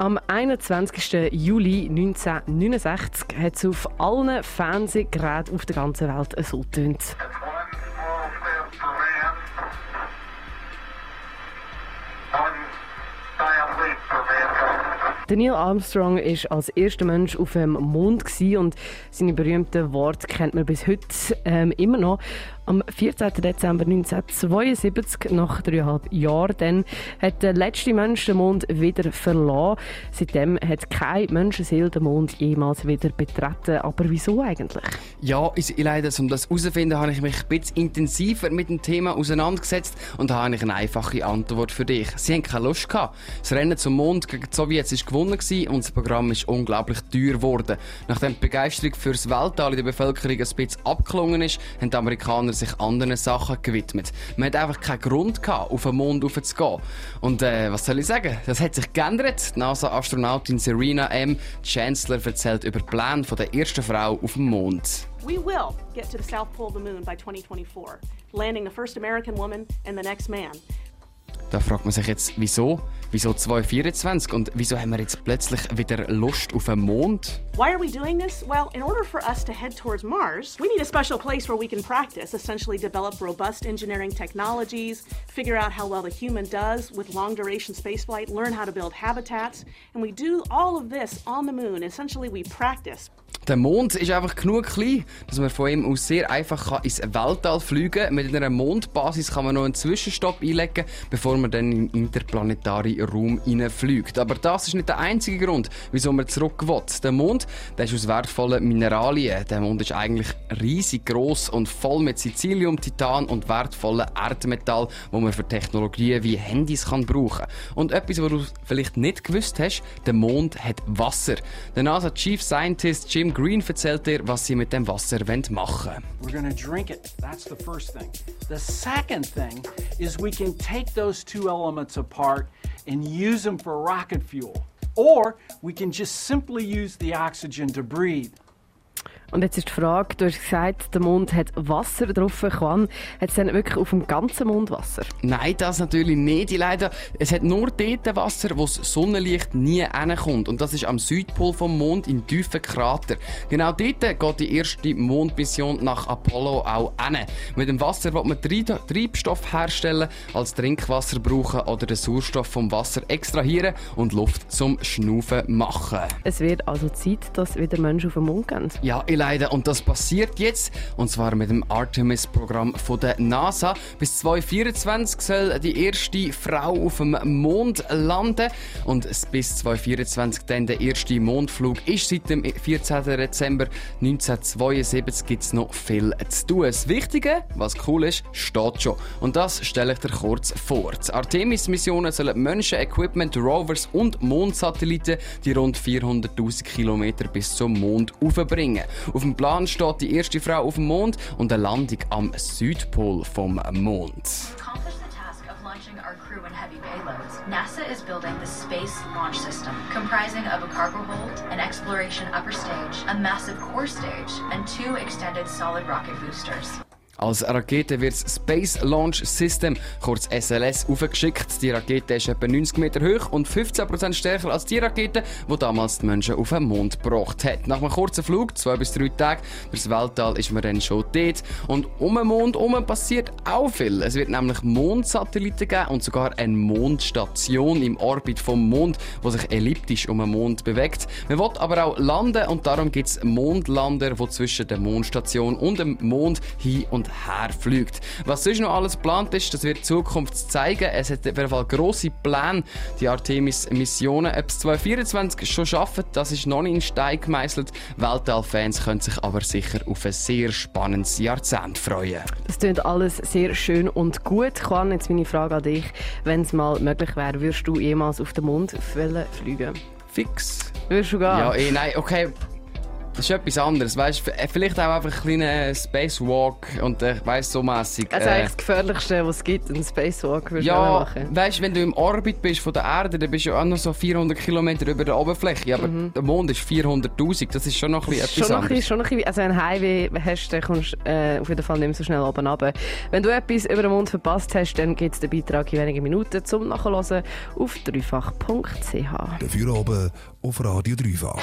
Am 21. Juli 1969 hat es auf allen Fernsehgeräten auf der ganzen Welt so getönt. Neil Armstrong ist als erster Mensch auf dem Mond und seine berühmten Worte kennt man bis heute ähm, immer noch. Am 14. Dezember 1972, nach dreieinhalb Jahren, dann, hat der letzte Mensch den Mond wieder verlassen. Seitdem hat kein Menschenseele den Mond jemals wieder betreten. Aber wieso eigentlich? Ja, ich leider, um das herauszufinden, habe ich mich ein bisschen intensiver mit dem Thema auseinandergesetzt und habe eine einfache Antwort für dich. Sie haben keine Lust gehabt. Das Rennen zum Mond gegen die Sowjets war gewonnen und das Programm ist unglaublich teuer geworden. Nachdem die Begeisterung für das Weltall in der Bevölkerung ein bisschen abgeklungen ist, haben die Amerikaner sich anderen Sachen gewidmet. Man hat einfach keinen Grund gehabt, auf den Mond zu gehen. Und äh, was soll ich sagen? Das hat sich geändert. NASA-Astronautin Serena M. Chancellor erzählt über die Pläne der ersten Frau auf dem Mond. We will get to the south pole of the moon by 2024, landing the first American woman and the next man. Da fragt man sich jetzt, wieso? Wieso 2024 und wieso haben wir jetzt plötzlich wieder Lust auf den Mond? Why are we doing this? Well, in order for us to head towards Mars, we need a special place where we can practice, essentially develop robust engineering technologies, figure out how well the human does with long duration spaceflight, learn how to build habitats, and we do all of this on the moon. Essentially, we practice. Der Mond ist einfach genug klein, dass man von ihm aus sehr einfach ins Weltall fliegen kann. Mit einer Mondbasis kann man noch einen Zwischenstopp einlegen, bevor man dann in den interplanetaren Raum hineinfliegt. Aber das ist nicht der einzige Grund, wieso man zurück will. Der Mond der ist aus wertvollen Mineralien. Der Mond ist eigentlich riesig groß und voll mit Sizilium, Titan und wertvollen Erdmetall, wo man für Technologien wie Handys kann brauchen. Und etwas, was du vielleicht nicht gewusst hast, der Mond hat Wasser. Der NASA Chief Scientist Jim Green erzählt dir, was sie mit dem Wasser machen wollen. We're to drink it. That's the first thing. The second thing is we can take those two elements apart and use them for rocket fuel. Or we can just simply use the oxygen to breathe. Und jetzt ist die Frage, du hast gesagt, der Mond hat Wasser drauf. Kann, hat es dann wirklich auf dem ganzen Mond Wasser? Nein, das natürlich nicht. Leider, es hat nur dort Wasser, wo das Sonnenlicht nie hinkommt. Und das ist am Südpol vom Mond in tiefen Krater. Genau dort geht die erste Mondmission nach Apollo auch hin. Mit dem Wasser wird man Treibstoff herstellen, als Trinkwasser brauchen oder den Sauerstoff vom Wasser extrahieren und Luft zum Schnaufen machen. Es wird also Zeit, dass wieder Menschen auf den Mond gehen. Ja, einleiten. Und das passiert jetzt, und zwar mit dem Artemis-Programm der NASA. Bis 2024 soll die erste Frau auf dem Mond landen. Und bis 2024 dann der erste Mondflug ist. Seit dem 14. Dezember 1972 gibt es noch viel zu tun. Das Wichtige, was cool ist, steht schon. Und das stelle ich dir kurz vor. Die Artemis-Missionen sollen Menschen, Equipment, Rovers und Mondsatelliten die rund 400.000 Kilometer bis zum Mond aufbringen. Auf dem Plan steht die erste Frau auf dem Mond und eine Landung am Südpol vom Mond. NASA is building the Space Launch System, comprising of a cargo hold, an exploration upper stage, a massive core stage, and two extended solid rocket boosters. Als Rakete wird das Space Launch System, kurz SLS, aufgeschickt. Die Rakete ist etwa 90 Meter hoch und 15% stärker als die Rakete, die damals die Menschen auf den Mond gebracht hat. Nach einem kurzen Flug, zwei bis drei Tage, durchs Weltall ist man dann schon dort. Und um den Mond herum passiert auch viel. Es wird nämlich Mondsatelliten geben und sogar eine Mondstation im Orbit vom Mond, die sich elliptisch um den Mond bewegt. Man will aber auch landen und darum gibt es Mondlander, die zwischen der Mondstation und dem Mond hin und herfliegt. Was sonst noch alles geplant ist, das wird die Zukunft zeigen. Es hat auf jeden Fall grosse Pläne, die Artemis-Missionen. Ob es 2024 schon schaffen, das ist noch nicht in Stein gemeißelt. Weltall-Fans können sich aber sicher auf ein sehr spannendes Jahrzehnt freuen. Das klingt alles sehr schön und gut. Juan, jetzt meine Frage an dich. Wenn es mal möglich wäre, würdest du jemals auf den Mond fliegen? Fix. Würdest du gehen? Ja, eh, nein, okay Das ist etwas anderes, weißt? Vielleicht auch einfach ein kleiner Spacewalk und äh, weißt so mäßig. Also eigentlich das Gefährlichste, was es gibt, ein Spacewalk würdest du ja, machen. weißt du, wenn du im Orbit bist von der Erde, dann bist du auch noch so 400 Kilometer über der Oberfläche, aber der Mond ist 400'000, das ist schon noch ein bisschen etwas Schon anderes. bisschen- schon noch ein bisschen, also ein Highway hast, dann kommst du äh, auf jeden Fall nicht mehr so schnell oben runter. Wenn du etwas über den Mond verpasst hast, dann gibt es den Beitrag in wenigen Minuten zum Nachhören auf dreifach.ch. Dafür oben auf Radio Dreifach.